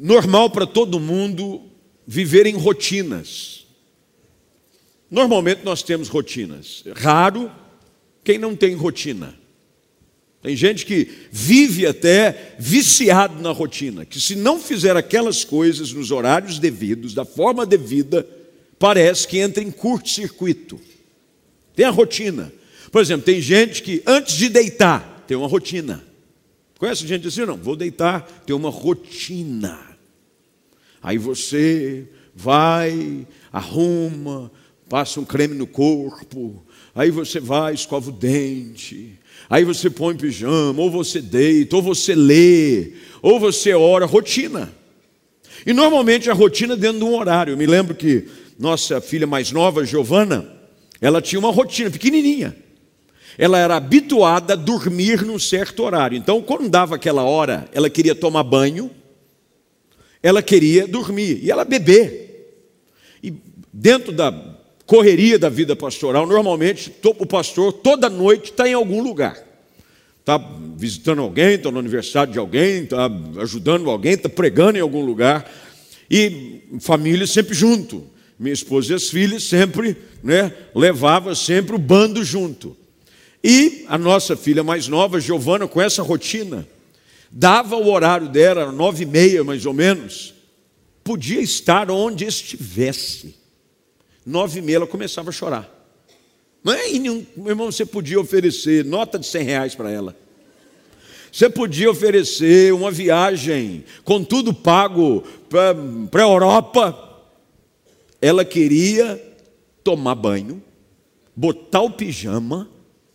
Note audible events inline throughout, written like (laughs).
normal para todo mundo viver em rotinas. Normalmente nós temos rotinas. Raro quem não tem rotina. Tem gente que vive até viciado na rotina, que se não fizer aquelas coisas nos horários devidos, da forma devida, parece que entra em curto-circuito. Tem a rotina. Por exemplo, tem gente que antes de deitar tem uma rotina. Conhece gente assim? Não, vou deitar, tem uma rotina. Aí você vai, arruma, passa um creme no corpo, aí você vai, escova o dente, aí você põe pijama, ou você deita, ou você lê, ou você ora, rotina. E normalmente a rotina dentro de um horário. Eu me lembro que nossa filha mais nova, Giovana, ela tinha uma rotina pequenininha. Ela era habituada a dormir num certo horário. Então, quando dava aquela hora, ela queria tomar banho, ela queria dormir e ela beber. E dentro da correria da vida pastoral, normalmente o pastor toda noite está em algum lugar. Está visitando alguém, está no aniversário de alguém, está ajudando alguém, está pregando em algum lugar. E família sempre junto. Minha esposa e as filhas sempre né, levava sempre o bando junto. E a nossa filha mais nova, Giovana, com essa rotina, dava o horário dela, nove e meia mais ou menos, podia estar onde estivesse. Nove e meia ela começava a chorar. Nenhum, meu irmão, você podia oferecer nota de cem reais para ela. Você podia oferecer uma viagem com tudo pago para a Europa. Ela queria tomar banho, botar o pijama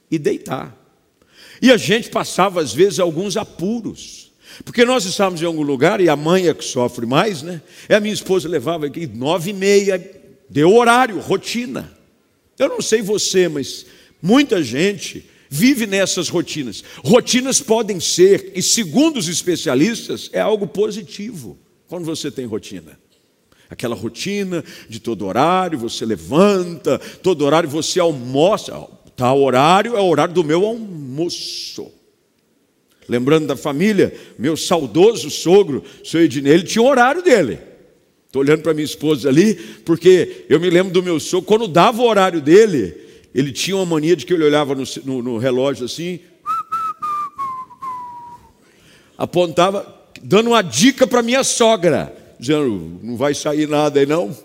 e deitar. E a gente passava, às vezes, alguns apuros. Porque nós estávamos em algum lugar e a mãe é que sofre mais, né? E a minha esposa levava aqui nove e meia, deu horário, rotina. Eu não sei você, mas muita gente vive nessas rotinas. Rotinas podem ser, e segundo os especialistas, é algo positivo quando você tem rotina. Aquela rotina de todo horário, você levanta, todo horário você almoça. Tal horário é o horário do meu almoço. Lembrando da família, meu saudoso sogro, seu Ednei, ele tinha o horário dele. Estou olhando para minha esposa ali, porque eu me lembro do meu sogro, quando dava o horário dele, ele tinha uma mania de que ele olhava no, no, no relógio assim, apontava, dando uma dica para minha sogra, dizendo: não vai sair nada aí não,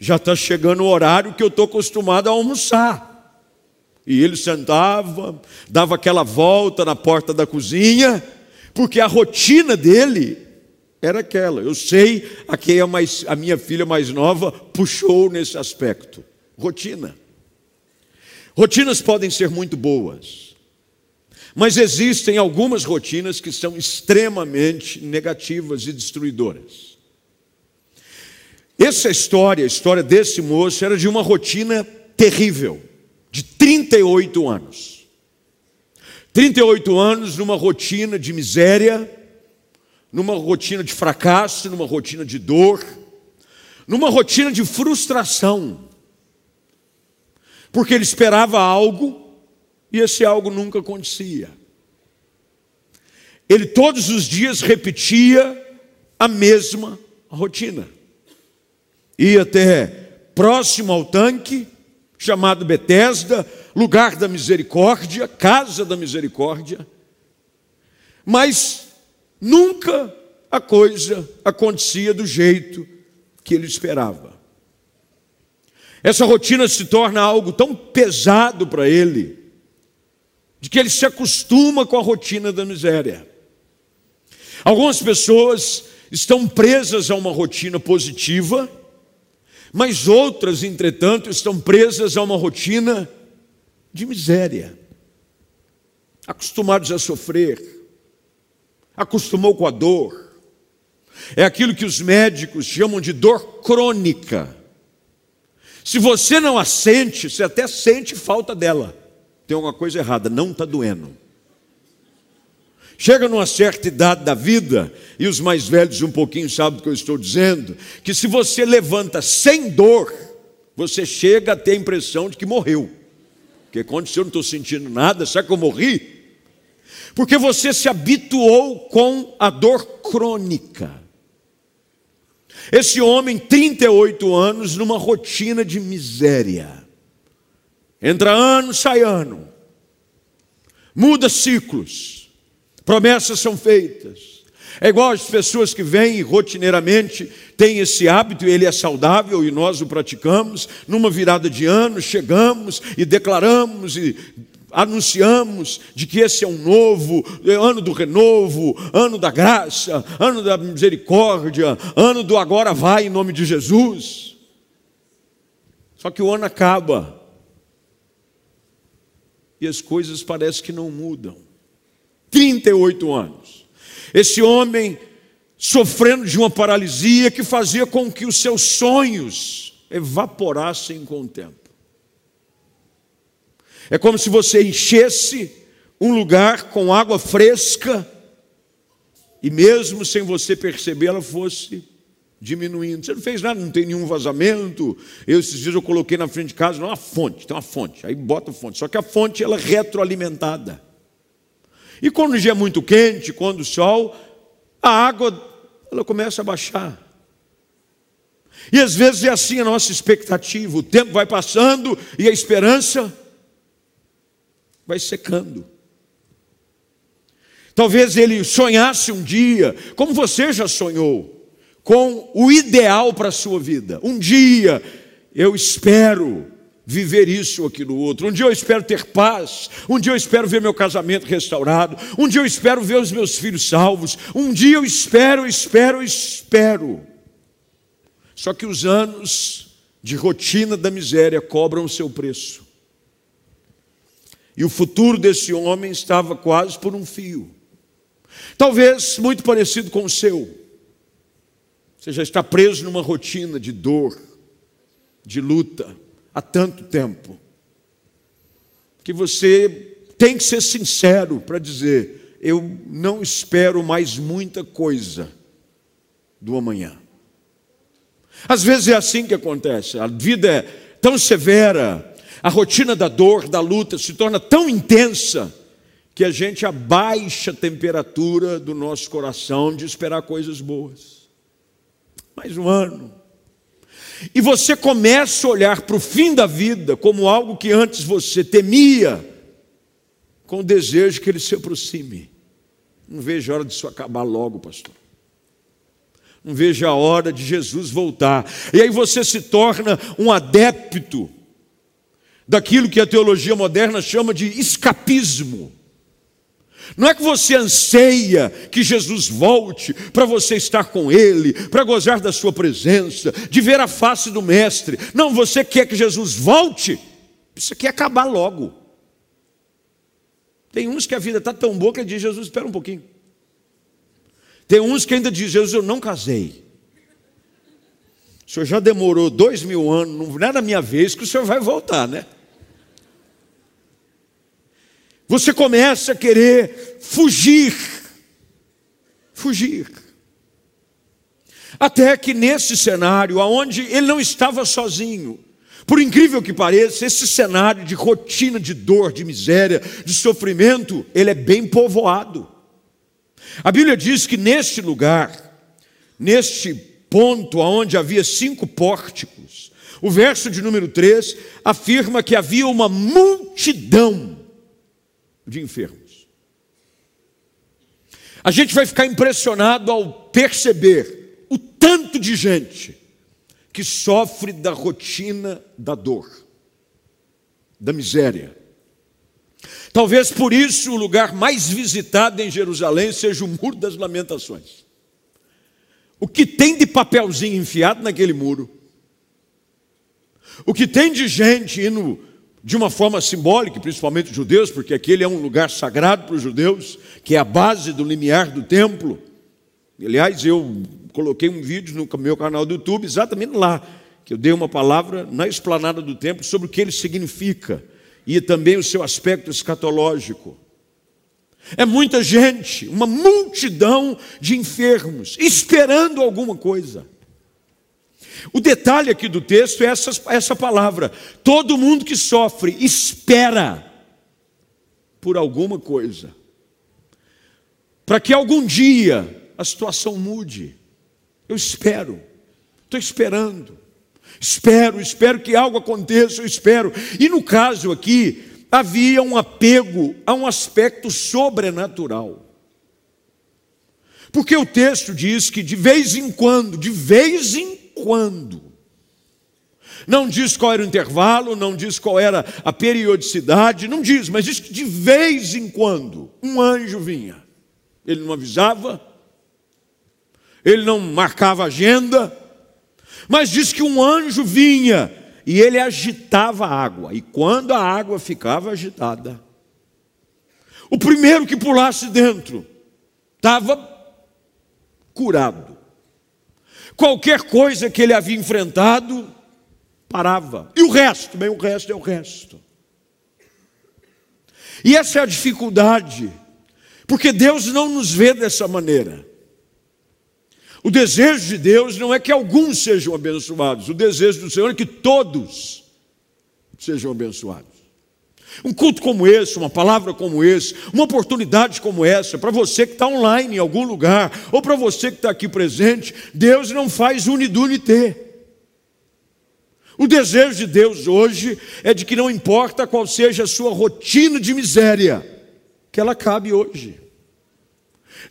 já está chegando o horário que eu estou acostumado a almoçar. E ele sentava, dava aquela volta na porta da cozinha, porque a rotina dele era aquela. Eu sei a quem a, mais, a minha filha mais nova puxou nesse aspecto. Rotina. Rotinas podem ser muito boas, mas existem algumas rotinas que são extremamente negativas e destruidoras. Essa história, a história desse moço, era de uma rotina terrível de 38 anos. 38 anos numa rotina de miséria, numa rotina de fracasso, numa rotina de dor, numa rotina de frustração. Porque ele esperava algo e esse algo nunca acontecia. Ele todos os dias repetia a mesma rotina. Ia até próximo ao tanque, chamado Betesda, lugar da misericórdia, casa da misericórdia. Mas nunca a coisa acontecia do jeito que ele esperava. Essa rotina se torna algo tão pesado para ele, de que ele se acostuma com a rotina da miséria. Algumas pessoas estão presas a uma rotina positiva, mas outras, entretanto, estão presas a uma rotina de miséria, acostumados a sofrer, acostumou com a dor. É aquilo que os médicos chamam de dor crônica. Se você não a sente, você até sente falta dela. Tem alguma coisa errada, não está doendo. Chega numa certa idade da vida, e os mais velhos um pouquinho sabem do que eu estou dizendo, que se você levanta sem dor, você chega a ter a impressão de que morreu. Porque quando eu não estou sentindo nada, sabe que eu morri? Porque você se habituou com a dor crônica. Esse homem, 38 anos, numa rotina de miséria. Entra ano, sai ano. Muda ciclos. Promessas são feitas. É igual as pessoas que vêm rotineiramente, têm esse hábito, ele é saudável e nós o praticamos. Numa virada de ano, chegamos e declaramos e anunciamos de que esse é um novo, ano do renovo, ano da graça, ano da misericórdia, ano do agora vai em nome de Jesus. Só que o ano acaba e as coisas parecem que não mudam. 38 anos. Esse homem sofrendo de uma paralisia que fazia com que os seus sonhos evaporassem com o tempo. É como se você enchesse um lugar com água fresca e mesmo sem você perceber ela fosse diminuindo. Você não fez nada, não tem nenhum vazamento. Eu esses dias eu coloquei na frente de casa, uma fonte, tem uma fonte. Aí bota a fonte. Só que a fonte ela é retroalimentada. E quando o dia é muito quente, quando o sol, a água ela começa a baixar. E às vezes é assim a nossa expectativa. O tempo vai passando e a esperança vai secando. Talvez ele sonhasse um dia, como você já sonhou, com o ideal para a sua vida. Um dia eu espero viver isso ou aquilo outro. Um dia eu espero ter paz. Um dia eu espero ver meu casamento restaurado. Um dia eu espero ver os meus filhos salvos. Um dia eu espero, espero, espero. Só que os anos de rotina da miséria cobram o seu preço. E o futuro desse homem estava quase por um fio. Talvez muito parecido com o seu. Você já está preso numa rotina de dor, de luta, há tanto tempo. Que você tem que ser sincero para dizer: eu não espero mais muita coisa do amanhã. Às vezes é assim que acontece, a vida é tão severa, a rotina da dor, da luta se torna tão intensa que a gente abaixa a temperatura do nosso coração de esperar coisas boas. Mais um ano. E você começa a olhar para o fim da vida como algo que antes você temia, com o desejo que ele se aproxime. Não vejo a hora disso acabar logo, pastor. Não vejo a hora de Jesus voltar. E aí você se torna um adepto daquilo que a teologia moderna chama de escapismo. Não é que você anseia que Jesus volte para você estar com Ele, para gozar da Sua presença, de ver a face do Mestre. Não, você quer que Jesus volte, isso quer acabar logo. Tem uns que a vida está tão boa que diz: Jesus, espera um pouquinho. Tem uns que ainda dizem: Jesus, eu não casei. O senhor já demorou dois mil anos, não é da minha vez que o senhor vai voltar, né? Você começa a querer fugir, fugir. Até que nesse cenário, onde ele não estava sozinho, por incrível que pareça, esse cenário de rotina de dor, de miséria, de sofrimento, ele é bem povoado. A Bíblia diz que neste lugar, neste ponto onde havia cinco pórticos, o verso de número 3 afirma que havia uma multidão de enfermos. A gente vai ficar impressionado ao perceber o tanto de gente que sofre da rotina da dor, da miséria. Talvez por isso o lugar mais visitado em Jerusalém seja o Muro das Lamentações. O que tem de papelzinho enfiado naquele muro, o que tem de gente indo de uma forma simbólica, principalmente os judeus, porque aquele é um lugar sagrado para os judeus, que é a base do limiar do templo. Aliás, eu coloquei um vídeo no meu canal do YouTube, exatamente lá, que eu dei uma palavra na esplanada do templo sobre o que ele significa e também o seu aspecto escatológico. É muita gente, uma multidão de enfermos, esperando alguma coisa. O detalhe aqui do texto é essa, essa palavra: todo mundo que sofre espera por alguma coisa, para que algum dia a situação mude. Eu espero. Estou esperando. Espero, espero que algo aconteça, eu espero. E no caso aqui, havia um apego a um aspecto sobrenatural. Porque o texto diz que de vez em quando, de vez em quando, não diz qual era o intervalo, não diz qual era a periodicidade, não diz, mas diz que de vez em quando um anjo vinha. Ele não avisava, ele não marcava agenda, mas diz que um anjo vinha e ele agitava a água, e quando a água ficava agitada, o primeiro que pulasse dentro estava curado. Qualquer coisa que ele havia enfrentado, parava. E o resto? Bem, o resto é o resto. E essa é a dificuldade, porque Deus não nos vê dessa maneira. O desejo de Deus não é que alguns sejam abençoados, o desejo do Senhor é que todos sejam abençoados. Um culto como esse, uma palavra como esse, uma oportunidade como essa, para você que está online em algum lugar, ou para você que está aqui presente, Deus não faz unidunité. O desejo de Deus hoje é de que não importa qual seja a sua rotina de miséria, que ela cabe hoje.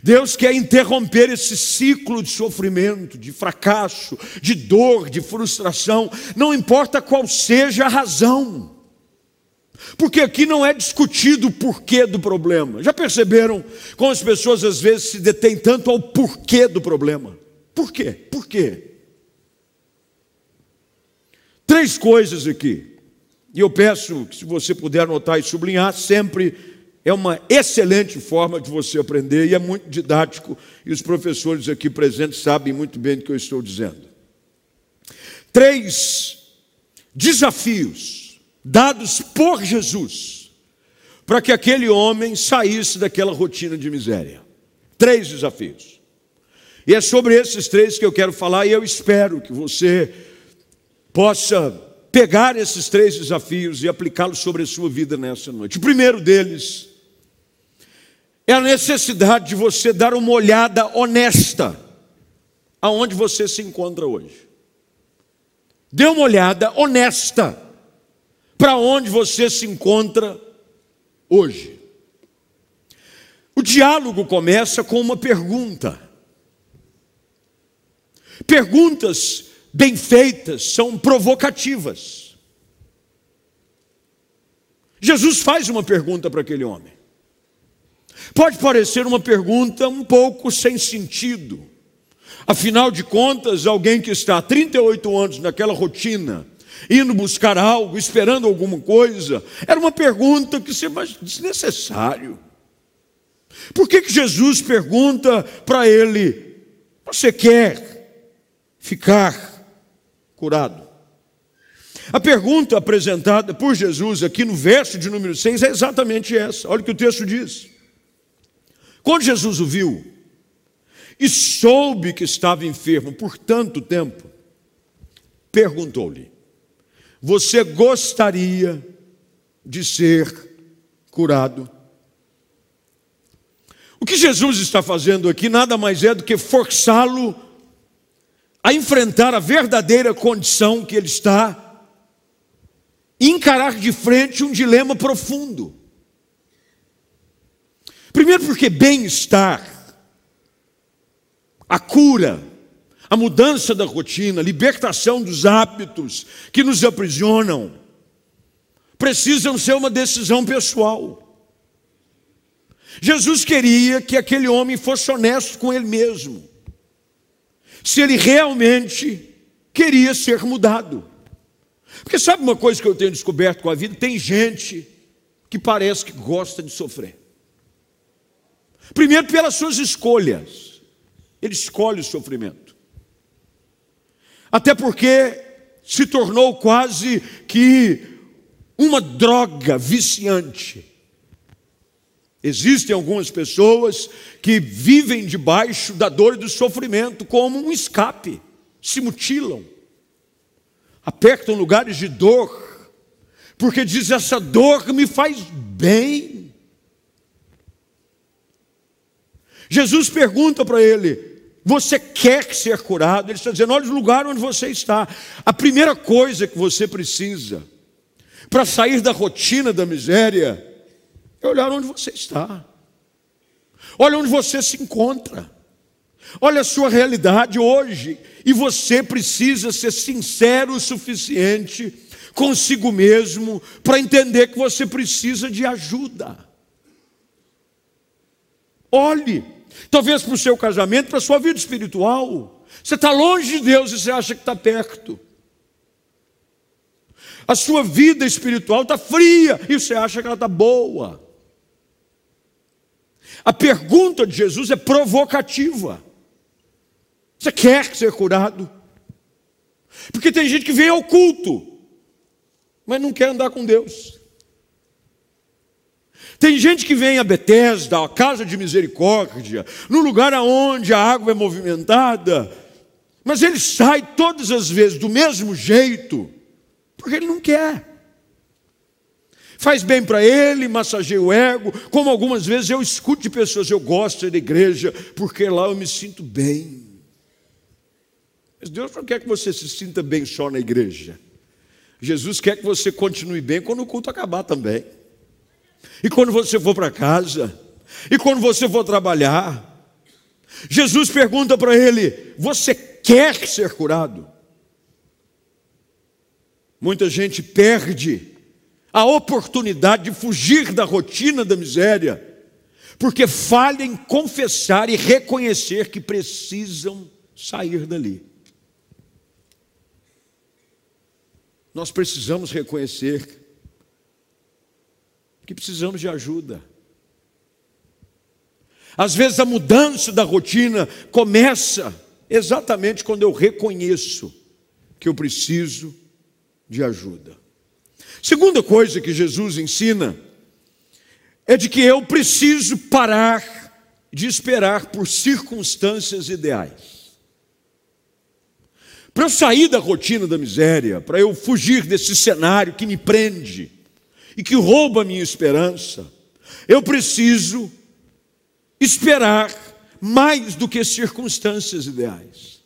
Deus quer interromper esse ciclo de sofrimento, de fracasso, de dor, de frustração, não importa qual seja a razão. Porque aqui não é discutido o porquê do problema. Já perceberam como as pessoas às vezes se detêm tanto ao porquê do problema? Por quê? Por quê? Três coisas aqui. E eu peço que, se você puder anotar e sublinhar, sempre é uma excelente forma de você aprender e é muito didático. E os professores aqui presentes sabem muito bem do que eu estou dizendo. Três desafios dados por Jesus para que aquele homem saísse daquela rotina de miséria. Três desafios. E é sobre esses três que eu quero falar e eu espero que você possa pegar esses três desafios e aplicá-los sobre a sua vida nessa noite. O primeiro deles é a necessidade de você dar uma olhada honesta aonde você se encontra hoje. Dê uma olhada honesta para onde você se encontra hoje. O diálogo começa com uma pergunta. Perguntas bem feitas são provocativas. Jesus faz uma pergunta para aquele homem. Pode parecer uma pergunta um pouco sem sentido. Afinal de contas, alguém que está há 38 anos naquela rotina, indo buscar algo, esperando alguma coisa? Era uma pergunta que se mais desnecessário. Por que, que Jesus pergunta para ele: Você quer ficar curado? A pergunta apresentada por Jesus aqui no verso de número 6 é exatamente essa. Olha o que o texto diz. Quando Jesus o viu e soube que estava enfermo por tanto tempo, perguntou-lhe: você gostaria de ser curado? O que Jesus está fazendo aqui nada mais é do que forçá-lo a enfrentar a verdadeira condição que ele está e encarar de frente um dilema profundo. Primeiro, porque bem-estar, a cura, a mudança da rotina, libertação dos hábitos que nos aprisionam, precisam ser uma decisão pessoal. Jesus queria que aquele homem fosse honesto com ele mesmo, se ele realmente queria ser mudado. Porque sabe uma coisa que eu tenho descoberto com a vida? Tem gente que parece que gosta de sofrer. Primeiro, pelas suas escolhas, ele escolhe o sofrimento. Até porque se tornou quase que uma droga viciante. Existem algumas pessoas que vivem debaixo da dor e do sofrimento como um escape, se mutilam, apertam lugares de dor, porque diz: essa dor me faz bem. Jesus pergunta para ele: Você quer ser curado? Ele está dizendo: olha o lugar onde você está. A primeira coisa que você precisa para sair da rotina da miséria é olhar onde você está. Olha onde você se encontra. Olha a sua realidade hoje. E você precisa ser sincero o suficiente consigo mesmo para entender que você precisa de ajuda. Olhe, talvez para o seu casamento, para a sua vida espiritual. Você está longe de Deus e você acha que está perto. A sua vida espiritual está fria e você acha que ela está boa. A pergunta de Jesus é provocativa. Você quer ser curado? Porque tem gente que vem ao culto, mas não quer andar com Deus. Tem gente que vem a Betesda, a casa de misericórdia, no lugar aonde a água é movimentada, mas ele sai todas as vezes do mesmo jeito, porque ele não quer. Faz bem para ele, massageia o ego, como algumas vezes eu escuto de pessoas, eu gosto da igreja, porque lá eu me sinto bem. Mas Deus não quer que você se sinta bem só na igreja. Jesus quer que você continue bem quando o culto acabar também. E quando você for para casa, e quando você for trabalhar. Jesus pergunta para ele: Você quer ser curado? Muita gente perde a oportunidade de fugir da rotina da miséria, porque falha em confessar e reconhecer que precisam sair dali. Nós precisamos reconhecer que precisamos de ajuda. Às vezes a mudança da rotina começa exatamente quando eu reconheço que eu preciso de ajuda. Segunda coisa que Jesus ensina é de que eu preciso parar de esperar por circunstâncias ideais. Para eu sair da rotina da miséria, para eu fugir desse cenário que me prende e que rouba a minha esperança, eu preciso esperar mais do que circunstâncias ideais.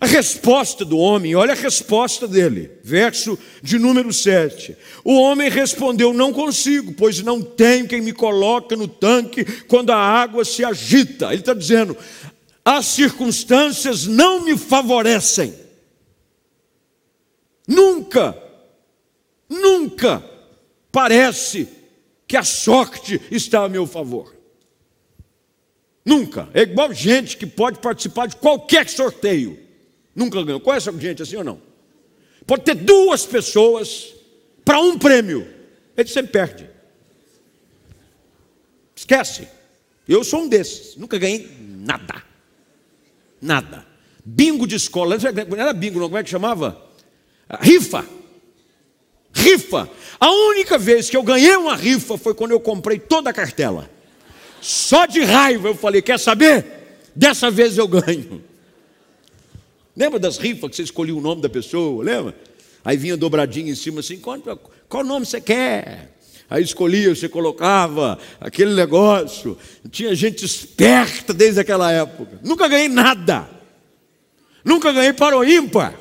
A resposta do homem, olha a resposta dele, verso de número 7. O homem respondeu: Não consigo, pois não tenho quem me coloque no tanque quando a água se agita. Ele está dizendo: as circunstâncias não me favorecem. Nunca, nunca parece que a sorte está a meu favor. Nunca. É igual gente que pode participar de qualquer sorteio. Nunca ganhou. Conhece gente assim ou não? Pode ter duas pessoas para um prêmio. Ele sempre perde. Esquece. Eu sou um desses. Nunca ganhei nada. Nada. Bingo de escola, não era bingo, não, como é que chamava? Rifa. Rifa. A única vez que eu ganhei uma rifa foi quando eu comprei toda a cartela. Só de raiva eu falei: quer saber? Dessa vez eu ganho. Lembra das rifas que você escolhia o nome da pessoa? Lembra? Aí vinha dobradinho em cima assim: qual, qual nome você quer? Aí escolhia, você colocava aquele negócio. Tinha gente esperta desde aquela época. Nunca ganhei nada. Nunca ganhei para o ímpar.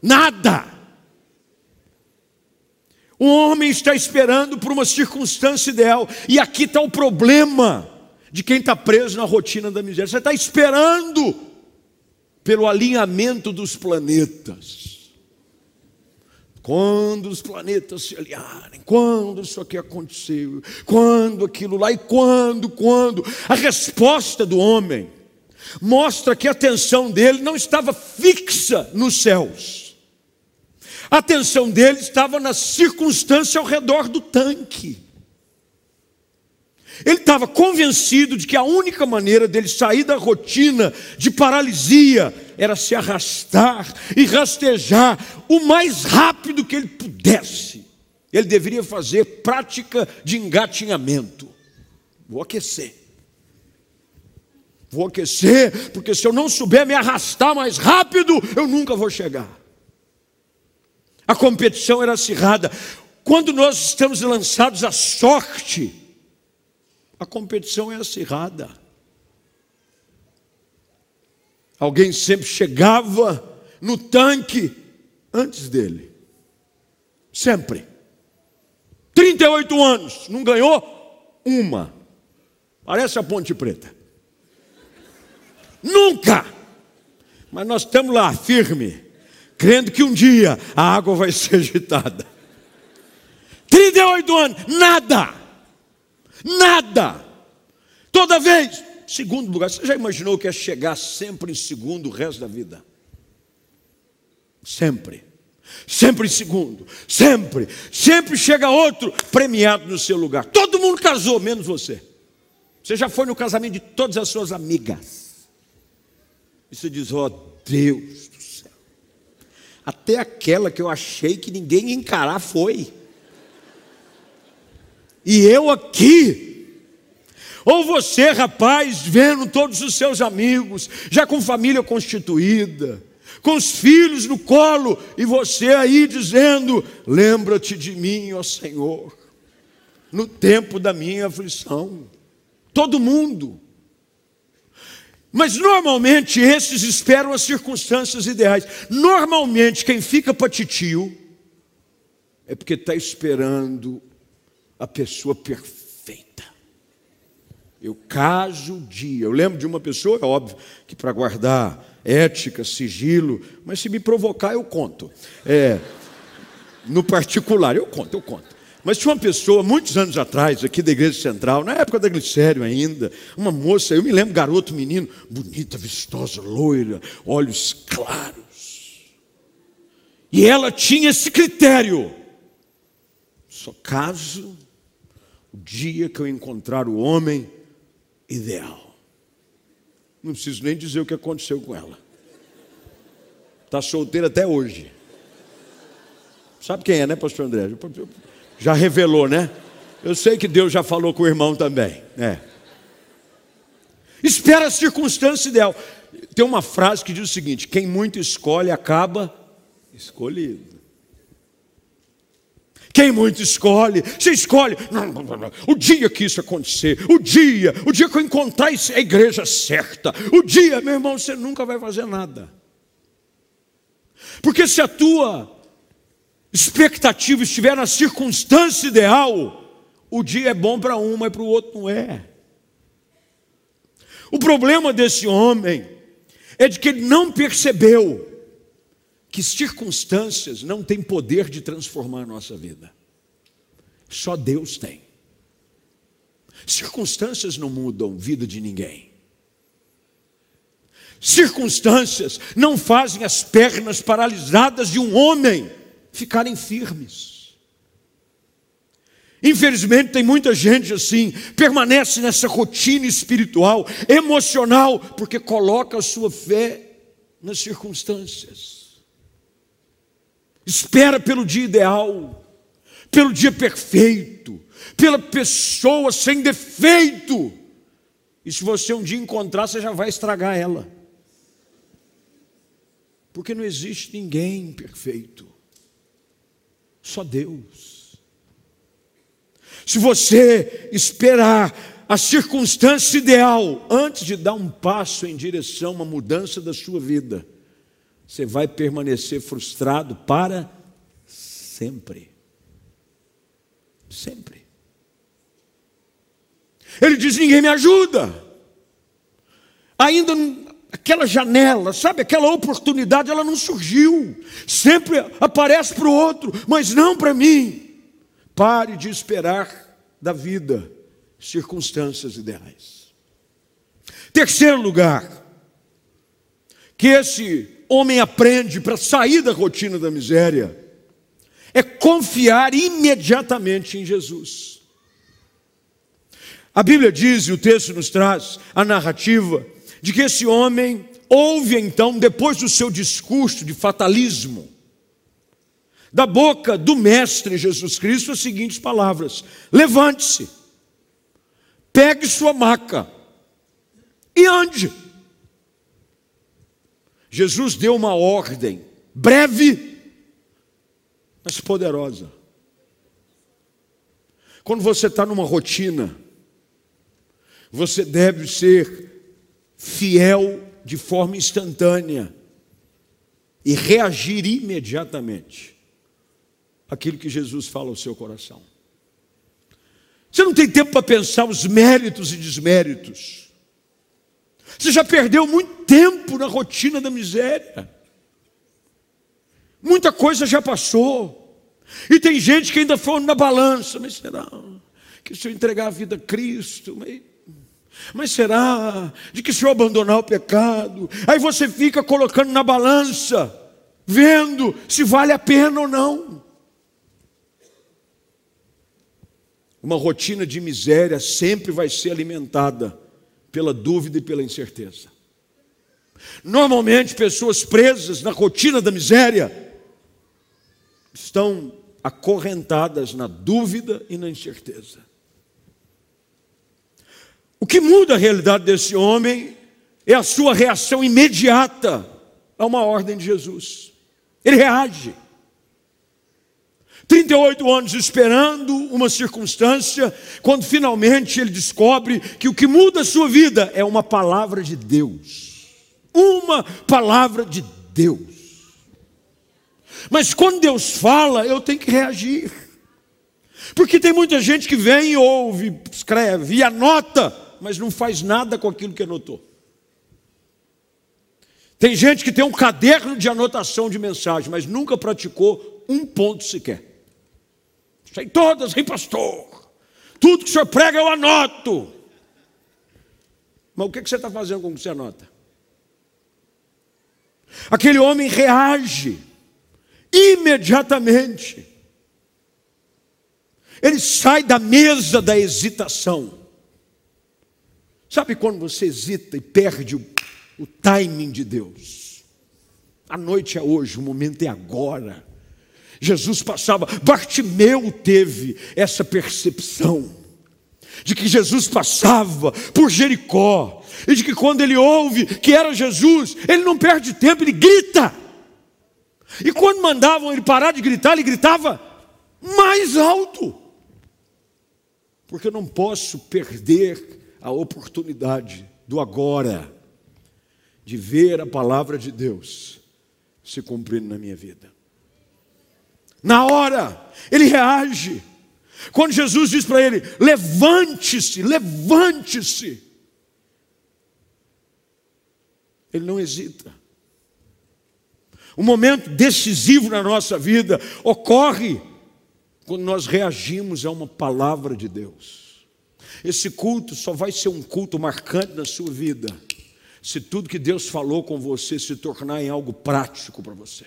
Nada. O homem está esperando por uma circunstância ideal. E aqui está o problema de quem está preso na rotina da miséria. Você está esperando pelo alinhamento dos planetas. Quando os planetas se aliarem, quando isso aqui aconteceu, quando aquilo lá, e quando, quando. A resposta do homem mostra que a atenção dele não estava fixa nos céus. A atenção dele estava na circunstância ao redor do tanque. Ele estava convencido de que a única maneira dele sair da rotina de paralisia era se arrastar e rastejar o mais rápido que ele pudesse. Ele deveria fazer prática de engatinhamento. Vou aquecer. Vou aquecer, porque se eu não souber me arrastar mais rápido, eu nunca vou chegar. A competição era acirrada. Quando nós estamos lançados à sorte, a competição é acirrada. Alguém sempre chegava no tanque antes dele. Sempre. 38 anos, não ganhou uma. Parece a Ponte Preta. Nunca! Mas nós estamos lá, firme, crendo que um dia a água vai (laughs) ser agitada. 38 anos, nada! Nada! Toda vez, segundo lugar. Você já imaginou que é chegar sempre em segundo o resto da vida? Sempre. Sempre em segundo. Sempre. Sempre chega outro premiado no seu lugar. Todo mundo casou, menos você. Você já foi no casamento de todas as suas amigas. E você diz: Ó oh, Deus. Até aquela que eu achei que ninguém ia encarar foi. E eu aqui. Ou você, rapaz, vendo todos os seus amigos, já com família constituída, com os filhos no colo, e você aí dizendo: Lembra-te de mim, ó Senhor, no tempo da minha aflição. Todo mundo. Mas normalmente esses esperam as circunstâncias ideais. Normalmente quem fica para titio é porque está esperando a pessoa perfeita. Eu caso o dia. Eu lembro de uma pessoa, é óbvio, que para guardar ética, sigilo, mas se me provocar eu conto. É, no particular, eu conto, eu conto. Mas tinha uma pessoa, muitos anos atrás, aqui da Igreja Central, na época da Glicério ainda, uma moça, eu me lembro, garoto, menino, bonita, vistosa, loira, olhos claros. E ela tinha esse critério: só caso o dia que eu encontrar o homem ideal. Não preciso nem dizer o que aconteceu com ela. Está solteira até hoje. Sabe quem é, né, pastor André? Já revelou, né? Eu sei que Deus já falou com o irmão também. É. Espera a circunstância ideal. Tem uma frase que diz o seguinte: quem muito escolhe acaba escolhido. Quem muito escolhe, você escolhe. O dia que isso acontecer, o dia, o dia que eu encontrar a igreja certa, o dia, meu irmão, você nunca vai fazer nada. Porque se a tua expectativa estiver na circunstância ideal, o dia é bom para um, mas para o outro não é. O problema desse homem é de que ele não percebeu que circunstâncias não têm poder de transformar a nossa vida. Só Deus tem. Circunstâncias não mudam a vida de ninguém. Circunstâncias não fazem as pernas paralisadas de um homem ficarem firmes. Infelizmente, tem muita gente assim, permanece nessa rotina espiritual, emocional, porque coloca a sua fé nas circunstâncias espera pelo dia ideal, pelo dia perfeito, pela pessoa sem defeito. E se você um dia encontrar, você já vai estragar ela. Porque não existe ninguém perfeito, só Deus. Se você esperar a circunstância ideal antes de dar um passo em direção a uma mudança da sua vida, você vai permanecer frustrado para sempre. Sempre. Ele diz: ninguém me ajuda. Ainda aquela janela, sabe, aquela oportunidade, ela não surgiu. Sempre aparece para o outro, mas não para mim. Pare de esperar da vida circunstâncias ideais. Terceiro lugar, que esse homem aprende para sair da rotina da miséria é confiar imediatamente em Jesus. A Bíblia diz, e o texto nos traz a narrativa, de que esse homem ouve então, depois do seu discurso de fatalismo, da boca do Mestre Jesus Cristo, as seguintes palavras: Levante-se, pegue sua maca e ande. Jesus deu uma ordem breve, mas poderosa. Quando você está numa rotina, você deve ser fiel de forma instantânea e reagir imediatamente àquilo que Jesus fala ao seu coração. Você não tem tempo para pensar os méritos e desméritos. Você já perdeu muito tempo na rotina da miséria. Muita coisa já passou. E tem gente que ainda foi na balança, mas será que se eu entregar a vida a Cristo, mas, mas será de que se eu abandonar o pecado? Aí você fica colocando na balança, vendo se vale a pena ou não. Uma rotina de miséria sempre vai ser alimentada pela dúvida e pela incerteza. Normalmente, pessoas presas na rotina da miséria estão acorrentadas na dúvida e na incerteza. O que muda a realidade desse homem é a sua reação imediata a uma ordem de Jesus. Ele reage. 38 anos esperando uma circunstância, quando finalmente ele descobre que o que muda a sua vida é uma palavra de Deus. Uma palavra de Deus. Mas quando Deus fala, eu tenho que reagir. Porque tem muita gente que vem e ouve, escreve e anota, mas não faz nada com aquilo que anotou. Tem gente que tem um caderno de anotação de mensagem, mas nunca praticou um ponto sequer. Sei todas, rei pastor. Tudo que o senhor prega eu anoto. Mas o que você está fazendo com o que você anota? Aquele homem reage imediatamente. Ele sai da mesa da hesitação. Sabe quando você hesita e perde o, o timing de Deus? A noite é hoje, o momento é agora. Jesus passava, Bartimeu teve essa percepção de que Jesus passava por Jericó e de que quando ele ouve que era Jesus, ele não perde tempo, ele grita. E quando mandavam ele parar de gritar, ele gritava mais alto. Porque eu não posso perder a oportunidade do agora, de ver a palavra de Deus se cumprindo na minha vida. Na hora, ele reage. Quando Jesus diz para ele: levante-se, levante-se. Ele não hesita. Um momento decisivo na nossa vida ocorre quando nós reagimos a uma palavra de Deus. Esse culto só vai ser um culto marcante na sua vida se tudo que Deus falou com você se tornar em algo prático para você.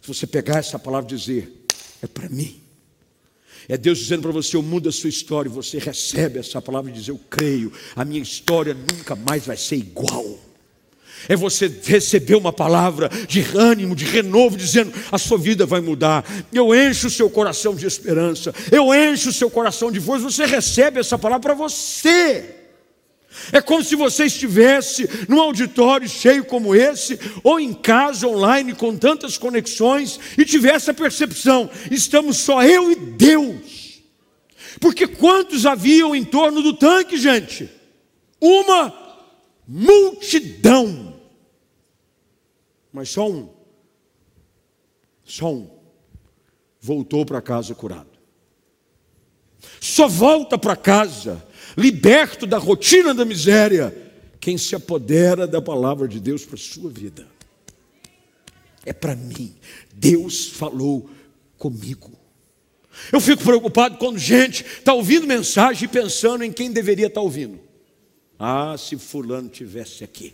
Se você pegar essa palavra e dizer, é para mim. É Deus dizendo para você, eu mudo a sua história, você recebe essa palavra e diz, eu creio, a minha história nunca mais vai ser igual é você receber uma palavra de ânimo, de renovo, dizendo: a sua vida vai mudar. Eu encho o seu coração de esperança, eu encho o seu coração de força. Você recebe essa palavra para você. É como se você estivesse num auditório cheio como esse, ou em casa online com tantas conexões, e tivesse a percepção: estamos só eu e Deus. Porque quantos haviam em torno do tanque, gente? Uma multidão mas só um, só um, voltou para casa curado. Só volta para casa, liberto da rotina da miséria, quem se apodera da palavra de Deus para a sua vida. É para mim. Deus falou comigo. Eu fico preocupado quando gente está ouvindo mensagem e pensando em quem deveria estar tá ouvindo. Ah, se fulano tivesse aqui.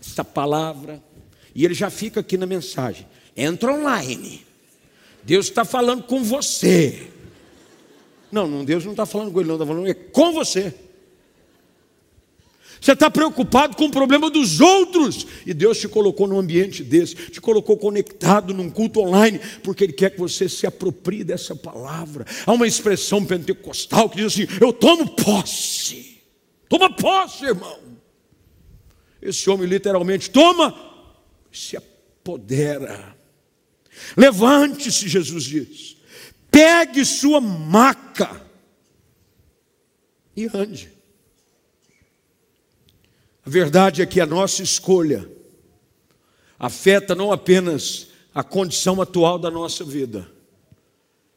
Essa palavra e ele já fica aqui na mensagem. Entra online. Deus está falando com você. Não, não, Deus não está falando com ele, não, está falando é com você. Você está preocupado com o problema dos outros. E Deus te colocou num ambiente desse, te colocou conectado num culto online, porque Ele quer que você se aproprie dessa palavra. Há uma expressão pentecostal que diz assim: Eu tomo posse. Toma posse, irmão. Esse homem literalmente toma se apodera. Levante-se, Jesus diz. Pegue sua maca e ande. A verdade é que a nossa escolha afeta não apenas a condição atual da nossa vida,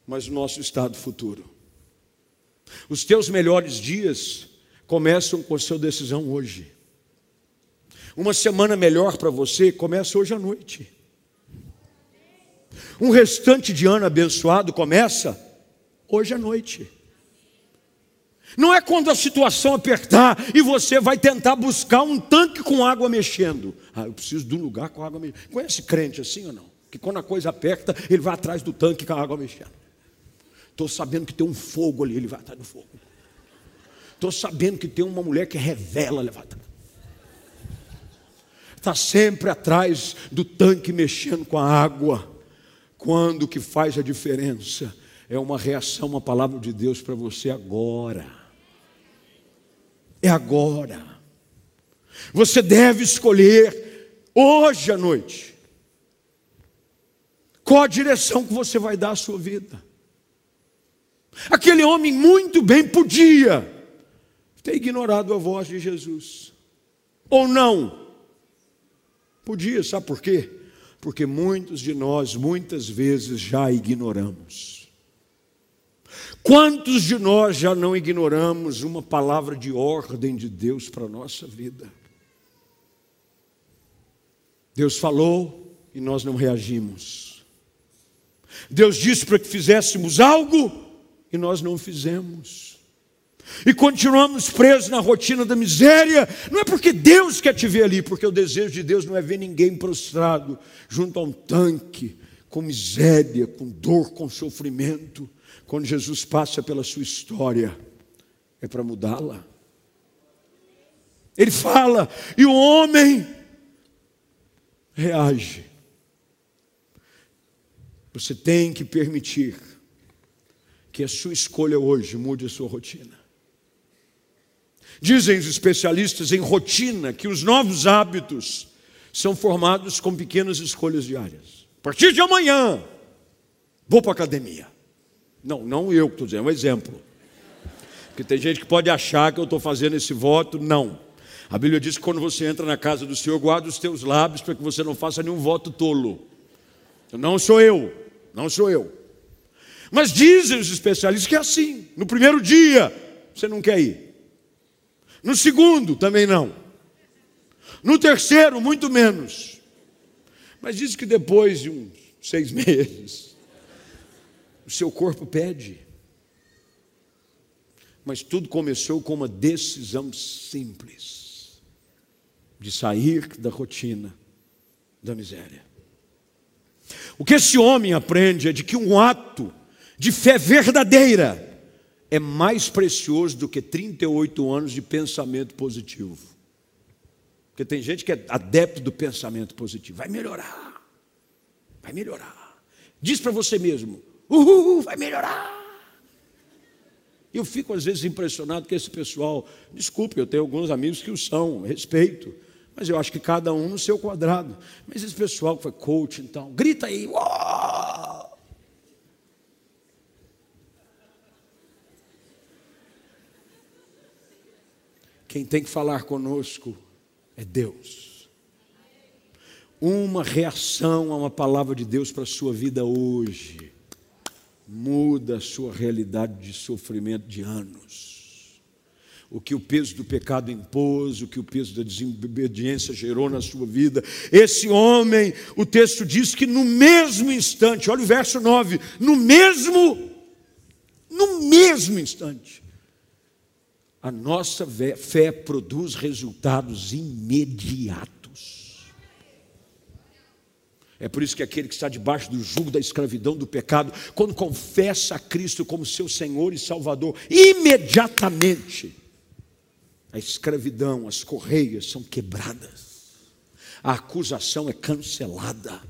mas o nosso estado futuro. Os teus melhores dias começam com a sua decisão hoje. Uma semana melhor para você começa hoje à noite. Um restante de ano abençoado começa hoje à noite. Não é quando a situação apertar e você vai tentar buscar um tanque com água mexendo. Ah, eu preciso de um lugar com água mexendo. Conhece crente assim ou não? Que quando a coisa aperta, ele vai atrás do tanque com a água mexendo. Estou sabendo que tem um fogo ali, ele vai atrás do fogo. Estou sabendo que tem uma mulher que revela, levanta está sempre atrás do tanque mexendo com a água. Quando que faz a diferença é uma reação, uma palavra de Deus para você agora. É agora. Você deve escolher hoje à noite qual a direção que você vai dar à sua vida. Aquele homem muito bem podia ter ignorado a voz de Jesus, ou não. Podia, sabe por quê? Porque muitos de nós, muitas vezes, já ignoramos. Quantos de nós já não ignoramos uma palavra de ordem de Deus para a nossa vida? Deus falou e nós não reagimos. Deus disse para que fizéssemos algo e nós não fizemos e continuamos presos na rotina da miséria, não é porque Deus quer te ver ali, porque o desejo de Deus não é ver ninguém prostrado junto a um tanque, com miséria, com dor, com sofrimento. Quando Jesus passa pela sua história, é para mudá-la. Ele fala, e o homem reage. Você tem que permitir que a sua escolha hoje mude a sua rotina. Dizem os especialistas em rotina que os novos hábitos são formados com pequenas escolhas diárias. A partir de amanhã, vou para a academia. Não, não eu que estou dizendo, é um exemplo. Porque tem gente que pode achar que eu estou fazendo esse voto. Não. A Bíblia diz que quando você entra na casa do Senhor, guarda os teus lábios para que você não faça nenhum voto tolo. Não sou eu, não sou eu. Mas dizem os especialistas que é assim. No primeiro dia, você não quer ir. No segundo, também não. No terceiro, muito menos. Mas diz que depois de uns seis (laughs) meses, o seu corpo pede. Mas tudo começou com uma decisão simples de sair da rotina da miséria. O que esse homem aprende é de que um ato de fé verdadeira é mais precioso do que 38 anos de pensamento positivo. Porque tem gente que é adepto do pensamento positivo. Vai melhorar. Vai melhorar. Diz para você mesmo: Uhul, vai melhorar. Eu fico às vezes impressionado que esse pessoal, desculpe, eu tenho alguns amigos que o são, respeito, mas eu acho que cada um no seu quadrado. Mas esse pessoal que foi coach, então, grita aí, Uou! Quem tem que falar conosco é Deus. Uma reação a uma palavra de Deus para a sua vida hoje muda a sua realidade de sofrimento de anos. O que o peso do pecado impôs, o que o peso da desobediência gerou na sua vida. Esse homem, o texto diz que no mesmo instante, olha o verso 9, no mesmo, no mesmo instante, a nossa fé produz resultados imediatos. É por isso que aquele que está debaixo do jugo da escravidão do pecado, quando confessa a Cristo como seu Senhor e Salvador, imediatamente a escravidão, as correias são quebradas, a acusação é cancelada,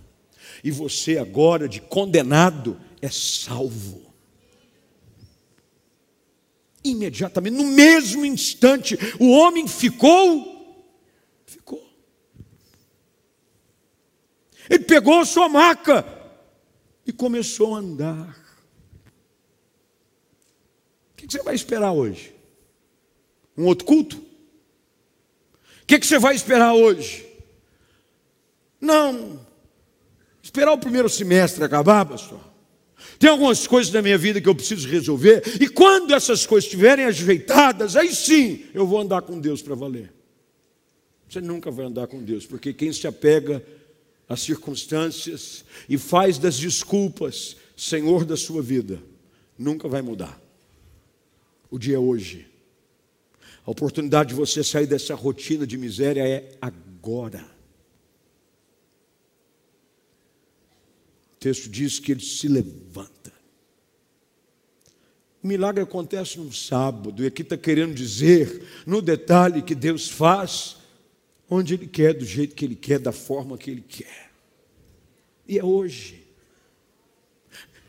e você agora, de condenado, é salvo imediatamente, no mesmo instante, o homem ficou, ficou. Ele pegou sua maca e começou a andar. O que você vai esperar hoje? Um outro culto? O que, que você vai esperar hoje? Não, esperar o primeiro semestre acabar, pastor. Tem algumas coisas na minha vida que eu preciso resolver, e quando essas coisas estiverem ajeitadas, aí sim eu vou andar com Deus para valer. Você nunca vai andar com Deus, porque quem se apega às circunstâncias e faz das desculpas Senhor da sua vida, nunca vai mudar. O dia é hoje. A oportunidade de você sair dessa rotina de miséria é agora. Texto diz que ele se levanta. O milagre acontece num sábado, e aqui está querendo dizer, no detalhe, que Deus faz onde Ele quer, do jeito que Ele quer, da forma que Ele quer. E é hoje.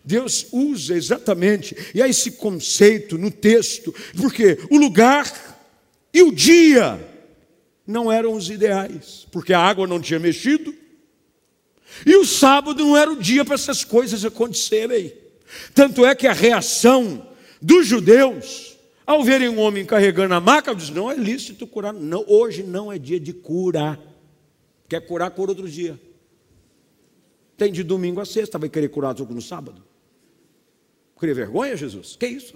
Deus usa exatamente, e há esse conceito no texto, porque o lugar e o dia não eram os ideais, porque a água não tinha mexido. E o sábado não era o dia para essas coisas acontecerem. Tanto é que a reação dos judeus, ao verem um homem carregando a maca, diz: não é lícito curar. Não, hoje não é dia de curar. Quer curar, cura outro dia. Tem de domingo a sexta, vai querer curar no sábado? Cria vergonha, Jesus? Que isso?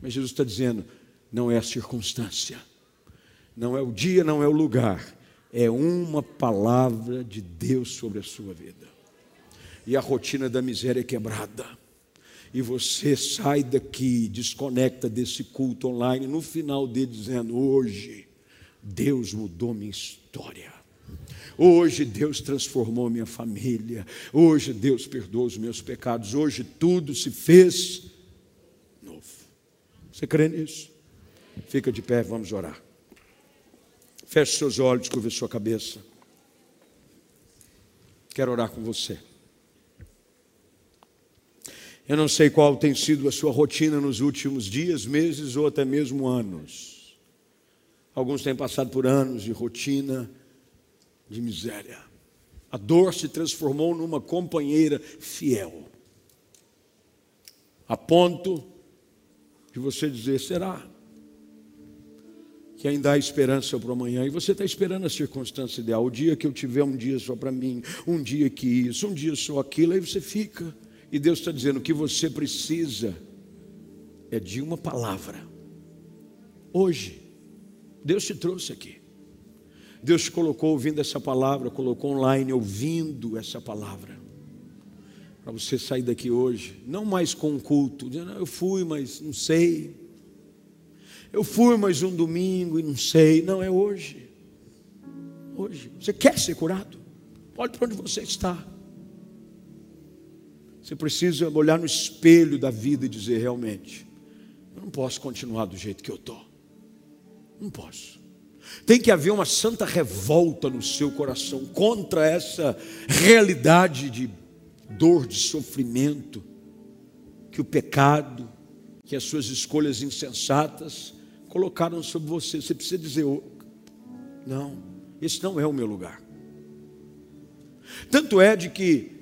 Mas Jesus está dizendo: não é a circunstância, não é o dia, não é o lugar, é uma palavra de Deus sobre a sua vida. E a rotina da miséria é quebrada. E você sai daqui, desconecta desse culto online, no final dele dizendo: Hoje Deus mudou minha história. Hoje Deus transformou minha família. Hoje Deus perdoou os meus pecados. Hoje tudo se fez novo. Você crê nisso? Fica de pé, vamos orar. Feche seus olhos, curva sua cabeça. Quero orar com você. Eu não sei qual tem sido a sua rotina nos últimos dias, meses ou até mesmo anos. Alguns têm passado por anos de rotina, de miséria. A dor se transformou numa companheira fiel, a ponto de você dizer: será? Que ainda há esperança para amanhã, e você está esperando a circunstância ideal, o dia que eu tiver um dia só para mim, um dia que isso, um dia só aquilo, aí você fica, e Deus está dizendo: o que você precisa é de uma palavra. Hoje, Deus te trouxe aqui, Deus te colocou ouvindo essa palavra, colocou online ouvindo essa palavra, para você sair daqui hoje, não mais com culto, dizendo, eu fui, mas não sei, eu fui mais um domingo e não sei. Não, é hoje. Hoje. Você quer ser curado? Olhe para onde você está. Você precisa olhar no espelho da vida e dizer realmente: eu não posso continuar do jeito que eu estou. Não posso. Tem que haver uma santa revolta no seu coração contra essa realidade de dor, de sofrimento, que o pecado, que as suas escolhas insensatas colocaram sobre você. Você precisa dizer: não, esse não é o meu lugar. Tanto é de que,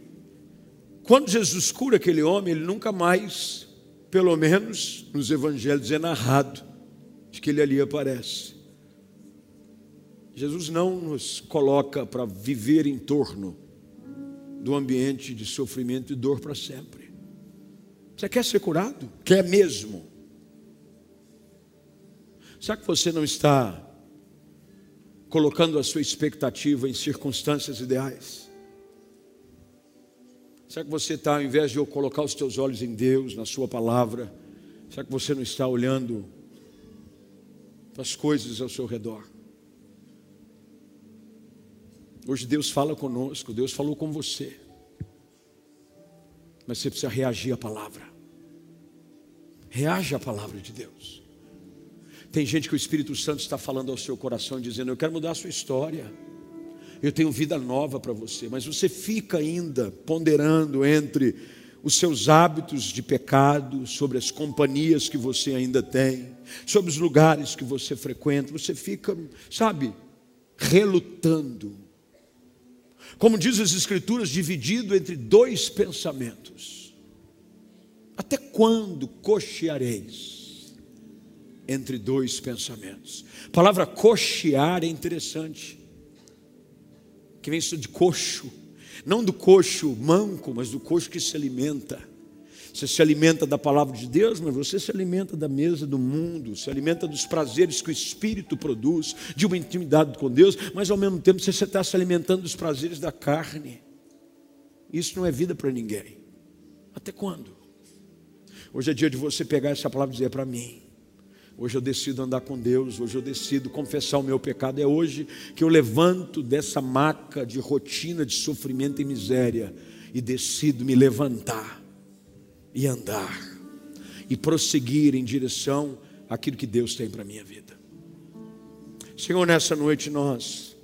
quando Jesus cura aquele homem, ele nunca mais, pelo menos nos evangelhos, é narrado de que ele ali aparece. Jesus não nos coloca para viver em torno do ambiente de sofrimento e dor para sempre. Você quer ser curado? Quer mesmo? Será que você não está colocando a sua expectativa em circunstâncias ideais? Será que você está, ao invés de eu colocar os teus olhos em Deus, na Sua palavra, será que você não está olhando para as coisas ao seu redor? Hoje Deus fala conosco, Deus falou com você, mas você precisa reagir à palavra. Reage à palavra de Deus. Tem gente que o Espírito Santo está falando ao seu coração, dizendo: Eu quero mudar a sua história. Eu tenho vida nova para você. Mas você fica ainda ponderando entre os seus hábitos de pecado, sobre as companhias que você ainda tem, sobre os lugares que você frequenta. Você fica, sabe, relutando. Como diz as Escrituras, dividido entre dois pensamentos. Até quando cocheareis? Entre dois pensamentos. A palavra cochear é interessante, que vem de coxo, não do coxo manco, mas do coxo que se alimenta. Você se alimenta da palavra de Deus, mas você se alimenta da mesa do mundo, se alimenta dos prazeres que o Espírito produz, de uma intimidade com Deus, mas ao mesmo tempo você está se alimentando dos prazeres da carne. Isso não é vida para ninguém. Até quando? Hoje é dia de você pegar essa palavra e dizer para mim. Hoje eu decido andar com Deus, hoje eu decido confessar o meu pecado. É hoje que eu levanto dessa maca de rotina de sofrimento e miséria e decido me levantar e andar e prosseguir em direção àquilo que Deus tem para a minha vida. Senhor, nessa noite nós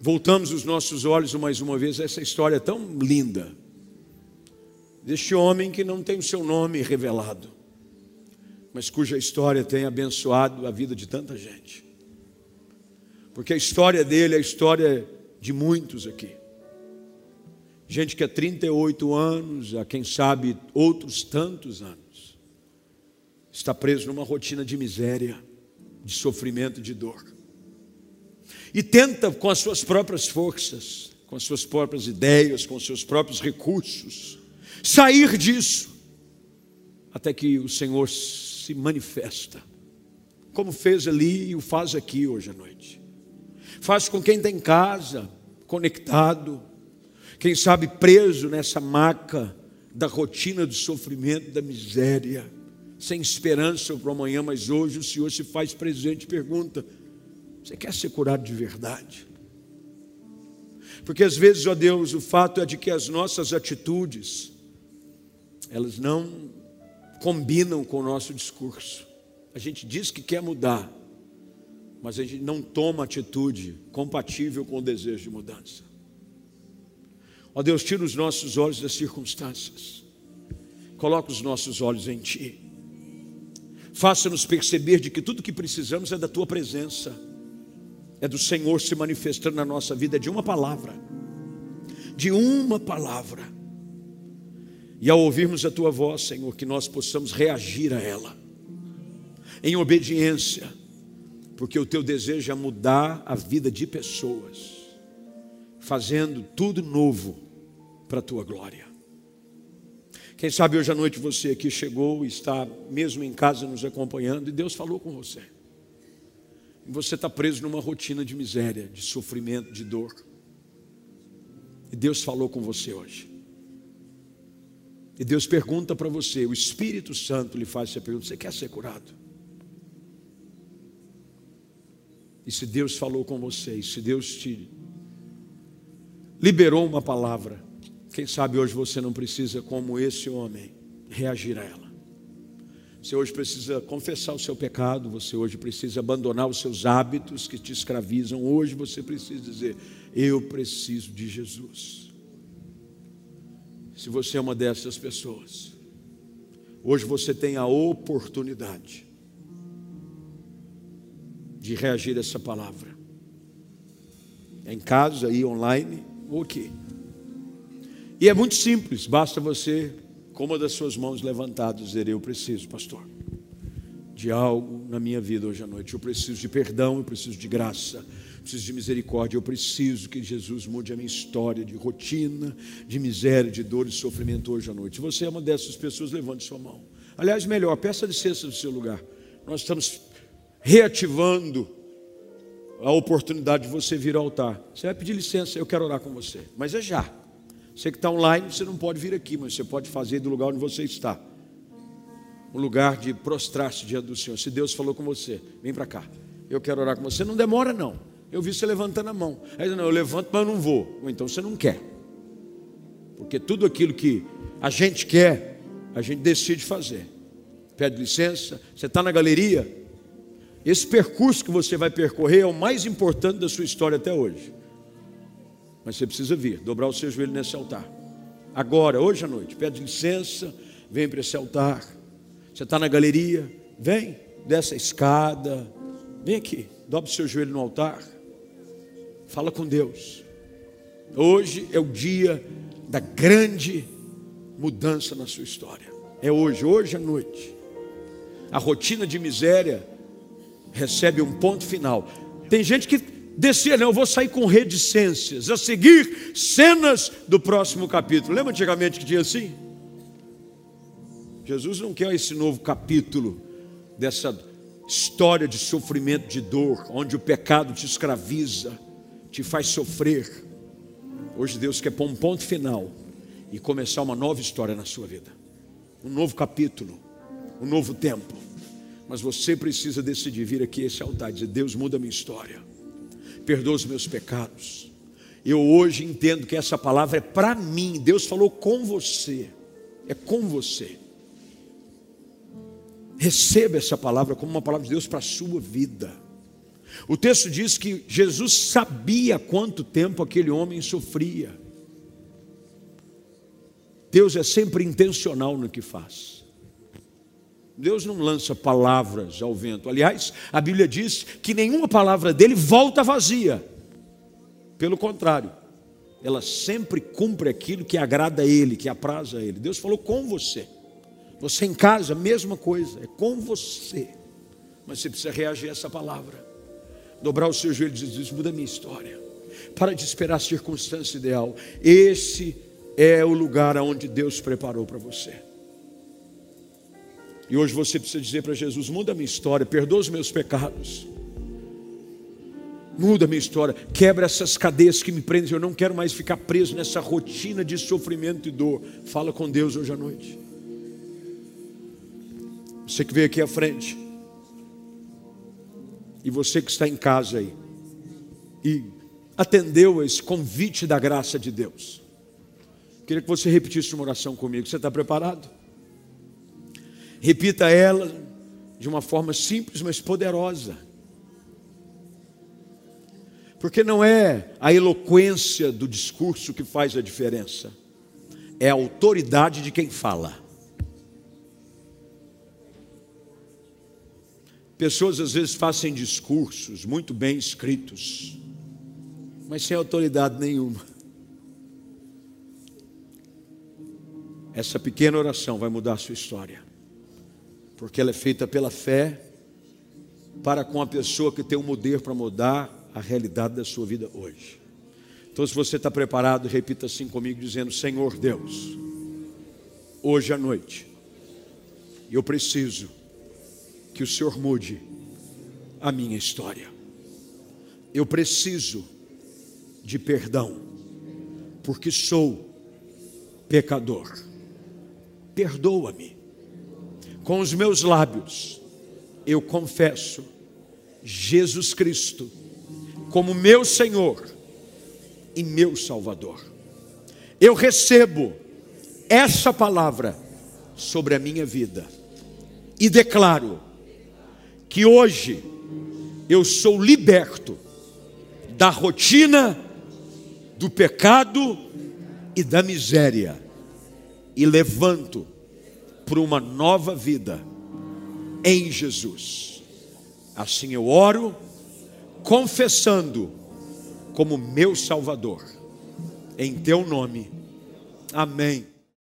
voltamos os nossos olhos mais uma vez a essa história tão linda deste homem que não tem o seu nome revelado, mas cuja história tem abençoado a vida de tanta gente. Porque a história dele é a história de muitos aqui. Gente que há 38 anos, a quem sabe outros tantos anos, está preso numa rotina de miséria, de sofrimento, de dor. E tenta com as suas próprias forças, com as suas próprias ideias, com os seus próprios recursos, sair disso, até que o Senhor se manifesta, como fez ali e o faz aqui hoje à noite. Faz com quem está em casa, conectado, quem sabe preso nessa maca da rotina do sofrimento, da miséria, sem esperança para amanhã, mas hoje o Senhor se faz presente e pergunta: Você quer ser curado de verdade? Porque às vezes, ó Deus, o fato é de que as nossas atitudes, elas não combinam com o nosso discurso. A gente diz que quer mudar, mas a gente não toma atitude compatível com o desejo de mudança. Ó Deus, tira os nossos olhos das circunstâncias, coloca os nossos olhos em Ti. Faça-nos perceber de que tudo que precisamos é da Tua presença, é do Senhor se manifestando na nossa vida, é de uma palavra, de uma palavra. E ao ouvirmos a Tua voz, Senhor, que nós possamos reagir a ela, em obediência, porque o Teu desejo é mudar a vida de pessoas, fazendo tudo novo para a tua glória. Quem sabe hoje à noite você aqui chegou está mesmo em casa nos acompanhando e Deus falou com você. E você está preso numa rotina de miséria, de sofrimento, de dor. E Deus falou com você hoje. E Deus pergunta para você, o Espírito Santo lhe faz essa pergunta: você quer ser curado? E se Deus falou com você, se Deus te liberou uma palavra, quem sabe hoje você não precisa, como esse homem, reagir a ela. Você hoje precisa confessar o seu pecado, você hoje precisa abandonar os seus hábitos que te escravizam. Hoje você precisa dizer: Eu preciso de Jesus. Se você é uma dessas pessoas, hoje você tem a oportunidade de reagir a essa palavra. É em casa, aí online, ou aqui. E é muito simples, basta você, com uma das suas mãos levantadas, dizer: Eu preciso, pastor, de algo na minha vida hoje à noite. Eu preciso de perdão, eu preciso de graça, preciso de misericórdia. Eu preciso que Jesus mude a minha história de rotina, de miséria, de dor e sofrimento hoje à noite. Você é uma dessas pessoas, levante sua mão. Aliás, melhor, peça licença do seu lugar. Nós estamos reativando a oportunidade de você vir ao altar. Você vai pedir licença, eu quero orar com você, mas é já. Você que está online, você não pode vir aqui, mas você pode fazer do lugar onde você está. Um lugar de prostrar-se diante do Senhor. Se Deus falou com você, vem para cá. Eu quero orar com você. Não demora, não. Eu vi você levantando a mão. Aí não, eu levanto, mas eu não vou. Ou então você não quer. Porque tudo aquilo que a gente quer, a gente decide fazer. Pede licença. Você está na galeria. Esse percurso que você vai percorrer é o mais importante da sua história até hoje. Mas você precisa vir, dobrar o seu joelho nesse altar. Agora, hoje à noite, pede licença, vem para esse altar. Você está na galeria, vem, dessa escada, vem aqui, dobra o seu joelho no altar. Fala com Deus. Hoje é o dia da grande mudança na sua história. É hoje, hoje à noite. a rotina de miséria recebe um ponto final. Tem gente que descia, não, eu vou sair com reticências, a seguir cenas do próximo capítulo. Lembra antigamente que tinha assim? Jesus não quer esse novo capítulo dessa história de sofrimento, de dor, onde o pecado te escraviza, te faz sofrer. Hoje Deus quer pôr um ponto final e começar uma nova história na sua vida, um novo capítulo, um novo tempo. Mas você precisa decidir vir aqui a esse altar e dizer: Deus, muda a minha história, perdoa os meus pecados. Eu hoje entendo que essa palavra é para mim. Deus falou com você, é com você. Receba essa palavra como uma palavra de Deus para a sua vida. O texto diz que Jesus sabia quanto tempo aquele homem sofria. Deus é sempre intencional no que faz. Deus não lança palavras ao vento. Aliás, a Bíblia diz que nenhuma palavra dele volta vazia. Pelo contrário, ela sempre cumpre aquilo que agrada a ele, que apraz a ele. Deus falou com você. Você em casa, mesma coisa, é com você. Mas você precisa reagir a essa palavra. Dobrar os seus joelhos e dizer: muda minha história. Para de esperar a circunstância ideal. Esse é o lugar onde Deus preparou para você. E hoje você precisa dizer para Jesus: muda minha história, perdoa os meus pecados. Muda minha história, quebra essas cadeias que me prendem. Eu não quero mais ficar preso nessa rotina de sofrimento e dor. Fala com Deus hoje à noite. Você que veio aqui à frente. E você que está em casa aí. E atendeu esse convite da graça de Deus. Queria que você repetisse uma oração comigo. Você está preparado? Repita ela de uma forma simples, mas poderosa. Porque não é a eloquência do discurso que faz a diferença, é a autoridade de quem fala. Pessoas às vezes fazem discursos muito bem escritos, mas sem autoridade nenhuma. Essa pequena oração vai mudar a sua história, porque ela é feita pela fé para com a pessoa que tem o poder para mudar a realidade da sua vida hoje. Então, se você está preparado, repita assim comigo, dizendo: Senhor Deus, hoje à noite, eu preciso que o Senhor mude a minha história. Eu preciso de perdão, porque sou pecador. Perdoa-me. Com os meus lábios, eu confesso Jesus Cristo como meu Senhor e meu Salvador. Eu recebo essa palavra sobre a minha vida e declaro que hoje eu sou liberto da rotina, do pecado e da miséria e levanto para uma nova vida em Jesus. Assim eu oro, confessando como meu Salvador, em teu nome. Amém.